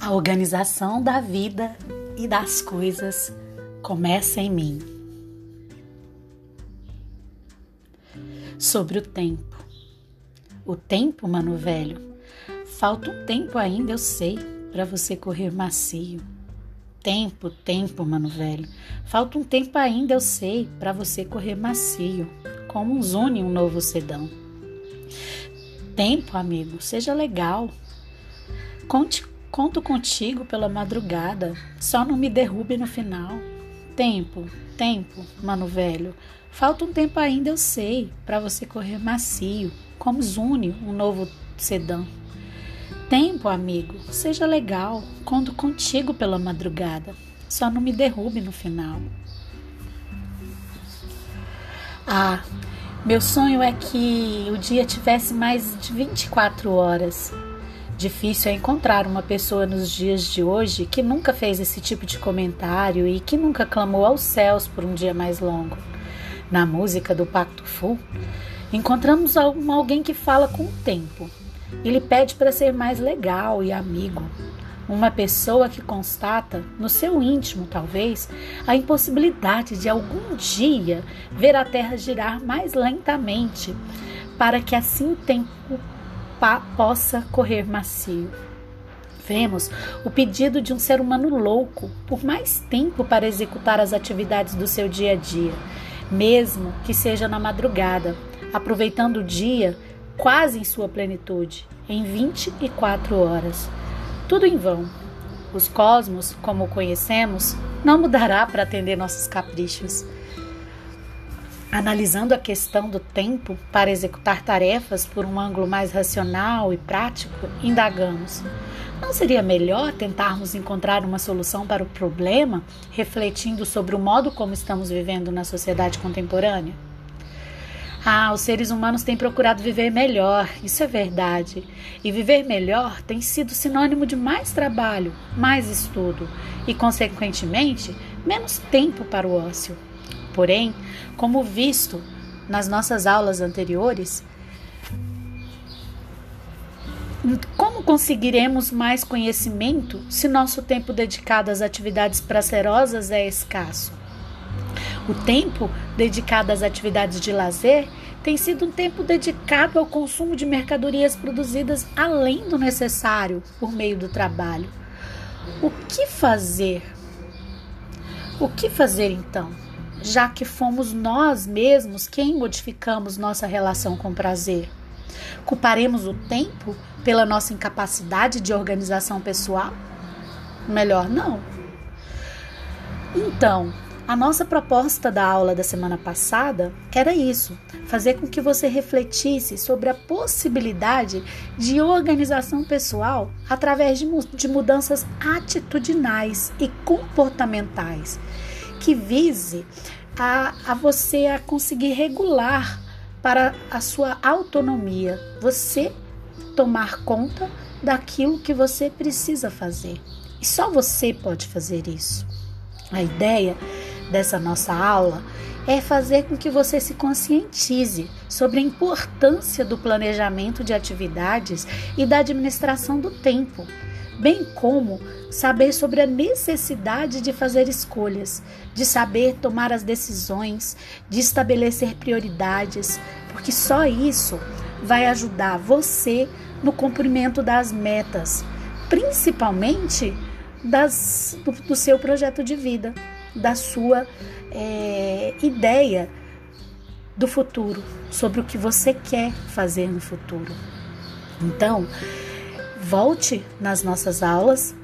A organização da vida e das coisas começa em mim. Sobre o tempo. O tempo, mano velho. Falta um tempo ainda, eu sei, para você correr macio. Tempo, tempo, mano velho. Falta um tempo ainda, eu sei, para você correr macio, como um Zune, um novo sedão. Tempo, amigo, seja legal. Conte Conto contigo pela madrugada, só não me derrube no final. Tempo, tempo, mano velho. Falta um tempo ainda, eu sei, para você correr macio, como Zune, um novo sedã. Tempo, amigo, seja legal. Conto contigo pela madrugada, só não me derrube no final. Ah, meu sonho é que o dia tivesse mais de 24 horas Difícil é encontrar uma pessoa nos dias de hoje que nunca fez esse tipo de comentário e que nunca clamou aos céus por um dia mais longo. Na música do Pacto Full, encontramos alguém que fala com o tempo. Ele pede para ser mais legal e amigo. Uma pessoa que constata, no seu íntimo talvez, a impossibilidade de algum dia ver a Terra girar mais lentamente, para que assim o tempo possa correr macio. Vemos o pedido de um ser humano louco por mais tempo para executar as atividades do seu dia a dia, mesmo que seja na madrugada, aproveitando o dia quase em sua plenitude, em 24 horas. Tudo em vão. Os cosmos, como o conhecemos, não mudará para atender nossos caprichos. Analisando a questão do tempo para executar tarefas por um ângulo mais racional e prático, indagamos: não seria melhor tentarmos encontrar uma solução para o problema, refletindo sobre o modo como estamos vivendo na sociedade contemporânea? Ah, os seres humanos têm procurado viver melhor, isso é verdade. E viver melhor tem sido sinônimo de mais trabalho, mais estudo e, consequentemente, menos tempo para o ócio. Porém, como visto nas nossas aulas anteriores, como conseguiremos mais conhecimento se nosso tempo dedicado às atividades prazerosas é escasso? O tempo dedicado às atividades de lazer tem sido um tempo dedicado ao consumo de mercadorias produzidas além do necessário por meio do trabalho. O que fazer? O que fazer então? Já que fomos nós mesmos quem modificamos nossa relação com prazer? Culparemos o tempo pela nossa incapacidade de organização pessoal? Melhor não. Então, a nossa proposta da aula da semana passada era isso: fazer com que você refletisse sobre a possibilidade de organização pessoal através de mudanças atitudinais e comportamentais que vise a, a você a conseguir regular para a sua autonomia, você tomar conta daquilo que você precisa fazer. E só você pode fazer isso. A ideia dessa nossa aula é fazer com que você se conscientize sobre a importância do planejamento de atividades e da administração do tempo bem como saber sobre a necessidade de fazer escolhas, de saber tomar as decisões, de estabelecer prioridades, porque só isso vai ajudar você no cumprimento das metas, principalmente das, do, do seu projeto de vida, da sua é, ideia do futuro, sobre o que você quer fazer no futuro. Então, volte nas nossas aulas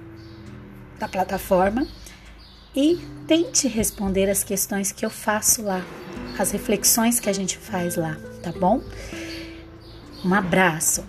da plataforma e tente responder as questões que eu faço lá, as reflexões que a gente faz lá, tá bom? Um abraço.